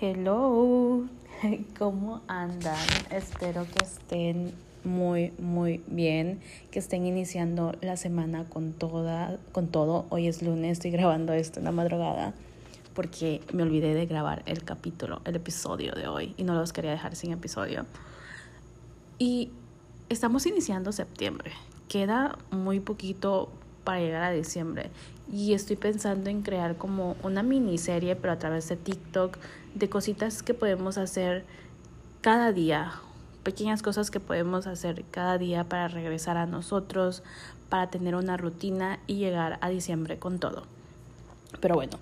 Hello, ¿cómo andan? Espero que estén muy, muy bien, que estén iniciando la semana con toda, con todo. Hoy es lunes, estoy grabando esto en la madrugada porque me olvidé de grabar el capítulo, el episodio de hoy y no los quería dejar sin episodio. Y estamos iniciando septiembre. Queda muy poquito para llegar a diciembre y estoy pensando en crear como una miniserie pero a través de TikTok de cositas que podemos hacer cada día, pequeñas cosas que podemos hacer cada día para regresar a nosotros, para tener una rutina y llegar a diciembre con todo. Pero bueno,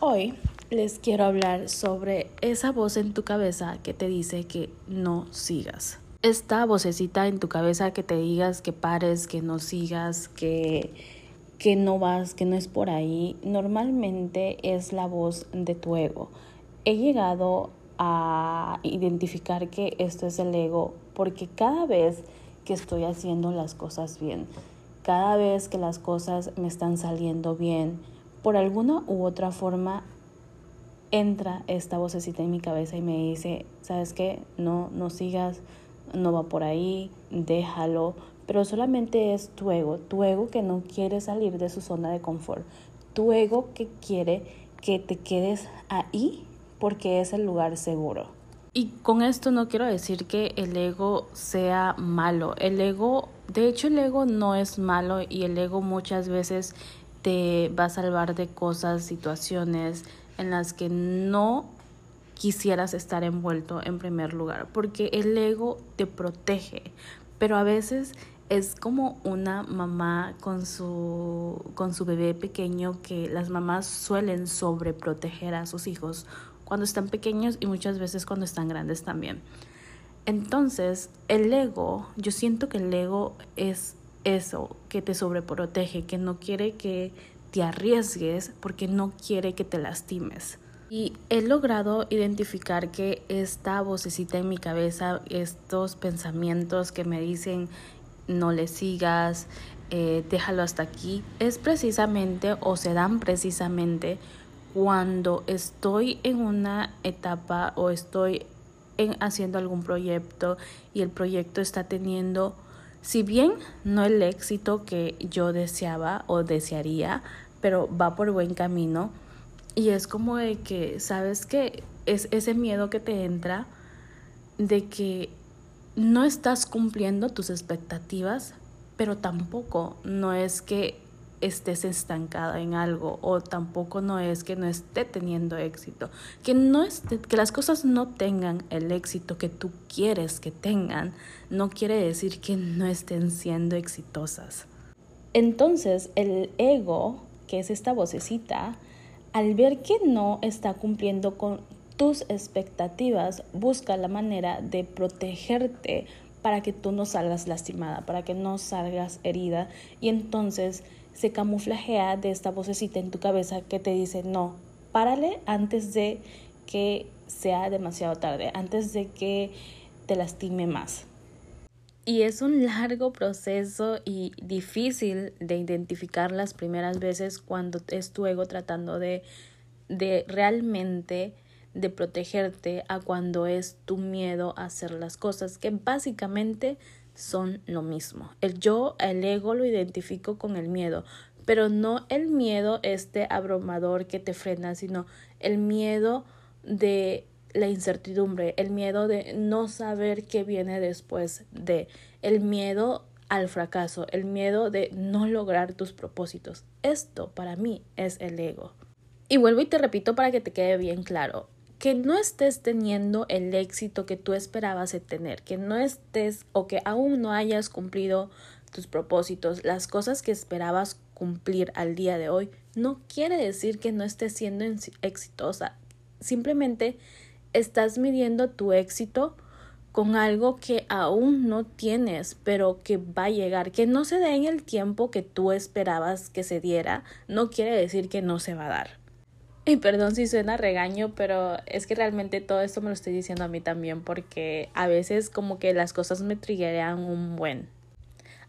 hoy les quiero hablar sobre esa voz en tu cabeza que te dice que no sigas. Esta vocecita en tu cabeza que te digas que pares, que no sigas, que que no vas, que no es por ahí, normalmente es la voz de tu ego. He llegado a identificar que esto es el ego porque cada vez que estoy haciendo las cosas bien, cada vez que las cosas me están saliendo bien, por alguna u otra forma entra esta vocecita en mi cabeza y me dice, ¿sabes qué? No, no sigas, no va por ahí, déjalo, pero solamente es tu ego, tu ego que no quiere salir de su zona de confort, tu ego que quiere que te quedes ahí porque es el lugar seguro. Y con esto no quiero decir que el ego sea malo. El ego, de hecho el ego no es malo y el ego muchas veces te va a salvar de cosas, situaciones en las que no quisieras estar envuelto en primer lugar, porque el ego te protege, pero a veces es como una mamá con su, con su bebé pequeño que las mamás suelen sobreproteger a sus hijos cuando están pequeños y muchas veces cuando están grandes también. Entonces, el ego, yo siento que el ego es eso, que te sobreprotege, que no quiere que te arriesgues porque no quiere que te lastimes. Y he logrado identificar que esta vocecita en mi cabeza, estos pensamientos que me dicen no le sigas, eh, déjalo hasta aquí, es precisamente o se dan precisamente cuando estoy en una etapa o estoy en, haciendo algún proyecto y el proyecto está teniendo, si bien no el éxito que yo deseaba o desearía, pero va por buen camino y es como de que, ¿sabes que Es ese miedo que te entra de que no estás cumpliendo tus expectativas, pero tampoco no es que estés estancada en algo o tampoco no es que no esté teniendo éxito, que no esté, que las cosas no tengan el éxito que tú quieres que tengan, no quiere decir que no estén siendo exitosas. Entonces, el ego, que es esta vocecita, al ver que no está cumpliendo con tus expectativas, busca la manera de protegerte para que tú no salgas lastimada, para que no salgas herida y entonces se camuflajea de esta vocecita en tu cabeza que te dice no, párale antes de que sea demasiado tarde, antes de que te lastime más. Y es un largo proceso y difícil de identificar las primeras veces cuando es tu ego tratando de, de realmente de protegerte a cuando es tu miedo a hacer las cosas, que básicamente son lo mismo. El yo, el ego lo identifico con el miedo, pero no el miedo este abrumador que te frena, sino el miedo de la incertidumbre, el miedo de no saber qué viene después de, el miedo al fracaso, el miedo de no lograr tus propósitos. Esto para mí es el ego. Y vuelvo y te repito para que te quede bien claro, que no estés teniendo el éxito que tú esperabas de tener, que no estés o que aún no hayas cumplido tus propósitos, las cosas que esperabas cumplir al día de hoy, no quiere decir que no estés siendo exitosa. Simplemente estás midiendo tu éxito con algo que aún no tienes, pero que va a llegar, que no se dé en el tiempo que tú esperabas que se diera, no quiere decir que no se va a dar. Y perdón si suena regaño, pero es que realmente todo esto me lo estoy diciendo a mí también porque a veces como que las cosas me triggerean un buen.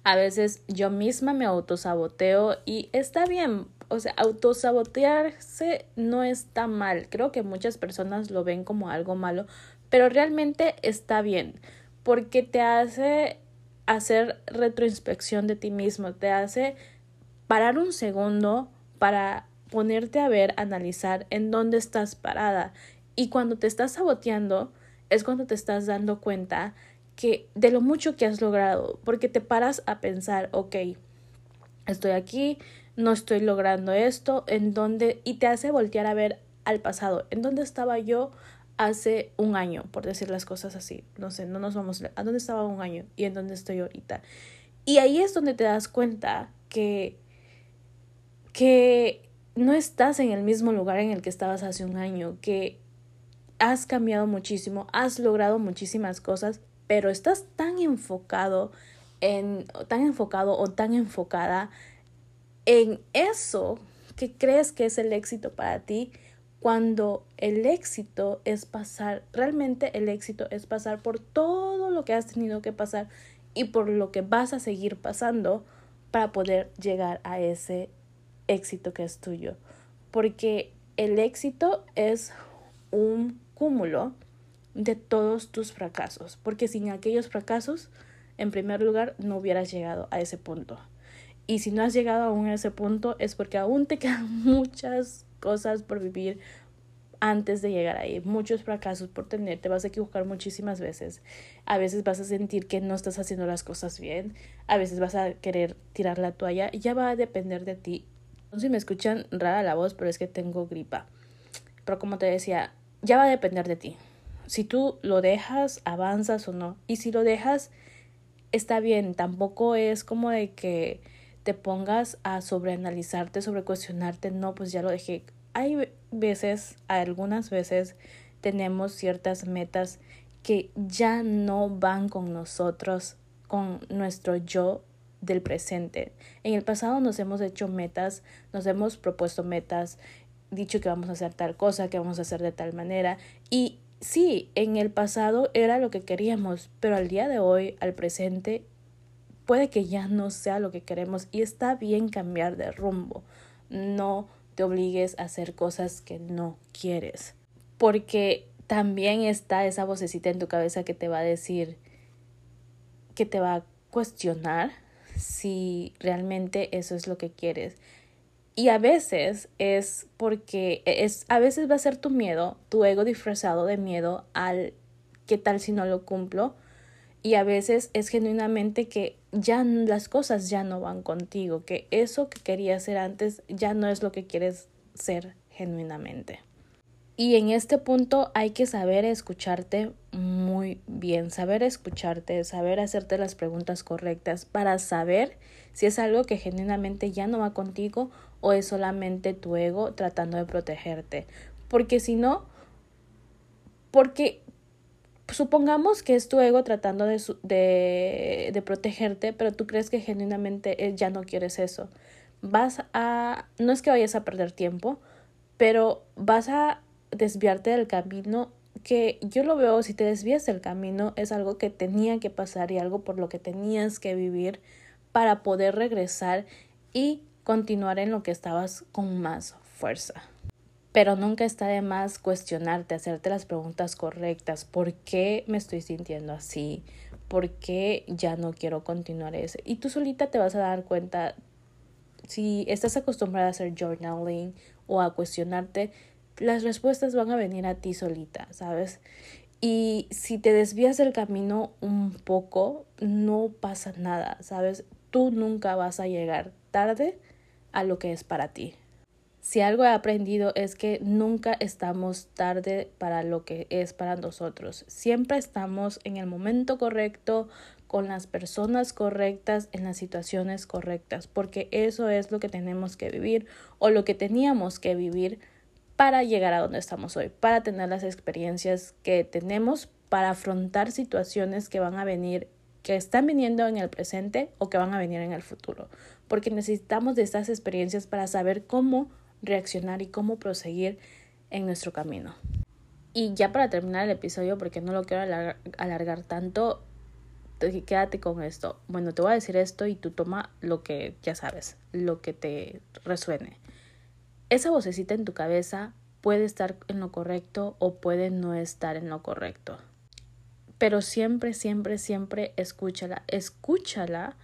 A veces yo misma me autosaboteo y está bien, O sea, autosabotearse no está mal. Creo que muchas personas lo ven como algo malo, pero realmente está bien porque te hace hacer retroinspección de ti mismo, te hace parar un segundo para ponerte a ver, analizar en dónde estás parada. Y cuando te estás saboteando, es cuando te estás dando cuenta que de lo mucho que has logrado, porque te paras a pensar, ok, estoy aquí, no estoy logrando esto, en dónde, y te hace voltear a ver al pasado, en dónde estaba yo hace un año, por decir las cosas así, no sé, no nos vamos a dónde estaba un año y en dónde estoy ahorita. Y ahí es donde te das cuenta que, que no estás en el mismo lugar en el que estabas hace un año, que has cambiado muchísimo, has logrado muchísimas cosas, pero estás tan enfocado en, tan enfocado o tan enfocada en eso que crees que es el éxito para ti, cuando el éxito es pasar, realmente el éxito es pasar por todo lo que has tenido que pasar y por lo que vas a seguir pasando para poder llegar a ese éxito que es tuyo. Porque el éxito es un cúmulo de todos tus fracasos, porque sin aquellos fracasos, en primer lugar, no hubieras llegado a ese punto. Y si no has llegado aún a ese punto es porque aún te quedan muchas cosas por vivir antes de llegar ahí, muchos fracasos por tener, te vas a equivocar muchísimas veces. A veces vas a sentir que no estás haciendo las cosas bien, a veces vas a querer tirar la toalla ya va a depender de ti. Si me escuchan rara la voz, pero es que tengo gripa. Pero como te decía, ya va a depender de ti. Si tú lo dejas, avanzas o no. Y si lo dejas, está bien. Tampoco es como de que te pongas a sobreanalizarte, sobrecuestionarte, no, pues ya lo dejé. Hay veces, algunas veces, tenemos ciertas metas que ya no van con nosotros, con nuestro yo del presente. En el pasado nos hemos hecho metas, nos hemos propuesto metas, dicho que vamos a hacer tal cosa, que vamos a hacer de tal manera. Y sí, en el pasado era lo que queríamos, pero al día de hoy, al presente, puede que ya no sea lo que queremos y está bien cambiar de rumbo. No te obligues a hacer cosas que no quieres. Porque también está esa vocecita en tu cabeza que te va a decir, que te va a cuestionar si realmente eso es lo que quieres. Y a veces es porque es a veces va a ser tu miedo, tu ego disfrazado de miedo al qué tal si no lo cumplo y a veces es genuinamente que ya las cosas ya no van contigo, que eso que querías ser antes ya no es lo que quieres ser genuinamente. Y en este punto hay que saber escucharte muy bien, saber escucharte, saber hacerte las preguntas correctas para saber si es algo que genuinamente ya no va contigo o es solamente tu ego tratando de protegerte. Porque si no, porque supongamos que es tu ego tratando de, de, de protegerte, pero tú crees que genuinamente ya no quieres eso. Vas a, no es que vayas a perder tiempo, pero vas a desviarte del camino que yo lo veo, si te desvías del camino, es algo que tenía que pasar y algo por lo que tenías que vivir para poder regresar y continuar en lo que estabas con más fuerza. Pero nunca está de más cuestionarte, hacerte las preguntas correctas. ¿Por qué me estoy sintiendo así? ¿Por qué ya no quiero continuar eso? Y tú solita te vas a dar cuenta, si estás acostumbrada a hacer journaling o a cuestionarte, las respuestas van a venir a ti solita, ¿sabes? Y si te desvías del camino un poco, no pasa nada, ¿sabes? Tú nunca vas a llegar tarde a lo que es para ti. Si algo he aprendido es que nunca estamos tarde para lo que es para nosotros. Siempre estamos en el momento correcto, con las personas correctas, en las situaciones correctas, porque eso es lo que tenemos que vivir o lo que teníamos que vivir para llegar a donde estamos hoy, para tener las experiencias que tenemos, para afrontar situaciones que van a venir, que están viniendo en el presente o que van a venir en el futuro, porque necesitamos de estas experiencias para saber cómo reaccionar y cómo proseguir en nuestro camino. Y ya para terminar el episodio, porque no lo quiero alargar, tanto, quédate con esto. Bueno, te voy a decir esto y tú toma lo que ya sabes, lo que te resuene. Esa vocecita en tu cabeza puede estar en lo correcto o puede no estar en lo correcto. Pero siempre, siempre, siempre escúchala, escúchala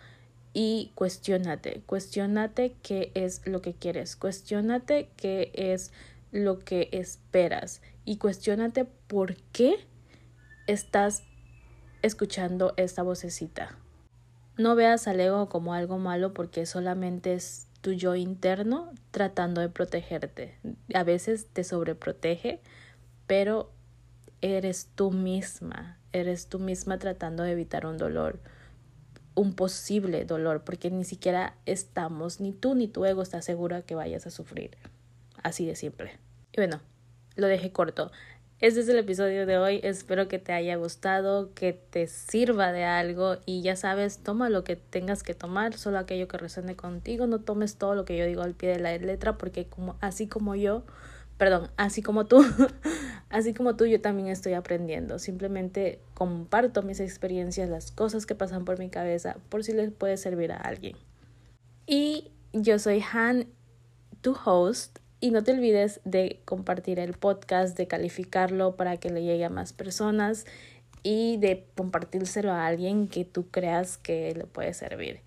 y cuestionate, cuestionate qué es lo que quieres, cuestionate qué es lo que esperas y cuestionate por qué estás escuchando esta vocecita. No veas al ego como algo malo porque solamente es tu yo interno tratando de protegerte. A veces te sobreprotege, pero eres tú misma, eres tú misma tratando de evitar un dolor, un posible dolor, porque ni siquiera estamos, ni tú ni tu ego está segura que vayas a sufrir. Así de simple. Y bueno, lo dejé corto. Este es el episodio de hoy. Espero que te haya gustado, que te sirva de algo y ya sabes, toma lo que tengas que tomar, solo aquello que resuene contigo. No tomes todo lo que yo digo al pie de la letra porque como así como yo, perdón, así como tú, así como tú yo también estoy aprendiendo. Simplemente comparto mis experiencias, las cosas que pasan por mi cabeza, por si les puede servir a alguien. Y yo soy Han, tu host y no te olvides de compartir el podcast, de calificarlo para que le llegue a más personas y de compartírselo a alguien que tú creas que le puede servir.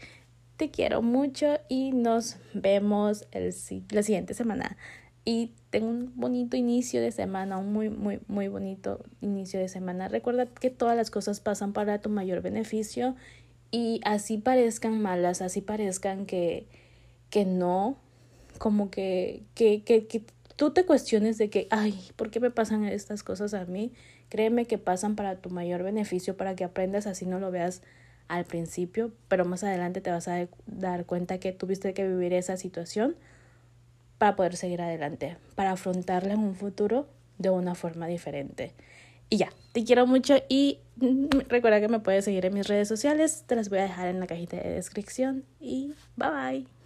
Te quiero mucho y nos vemos el, la siguiente semana. Y tengo un bonito inicio de semana, un muy, muy, muy bonito inicio de semana. Recuerda que todas las cosas pasan para tu mayor beneficio y así parezcan malas, así parezcan que, que no, como que, que, que, que tú te cuestiones de que, ay, ¿por qué me pasan estas cosas a mí? Créeme que pasan para tu mayor beneficio, para que aprendas así no lo veas al principio, pero más adelante te vas a dar cuenta que tuviste que vivir esa situación para poder seguir adelante, para afrontarla en un futuro de una forma diferente. Y ya, te quiero mucho y recuerda que me puedes seguir en mis redes sociales, te las voy a dejar en la cajita de descripción y bye bye.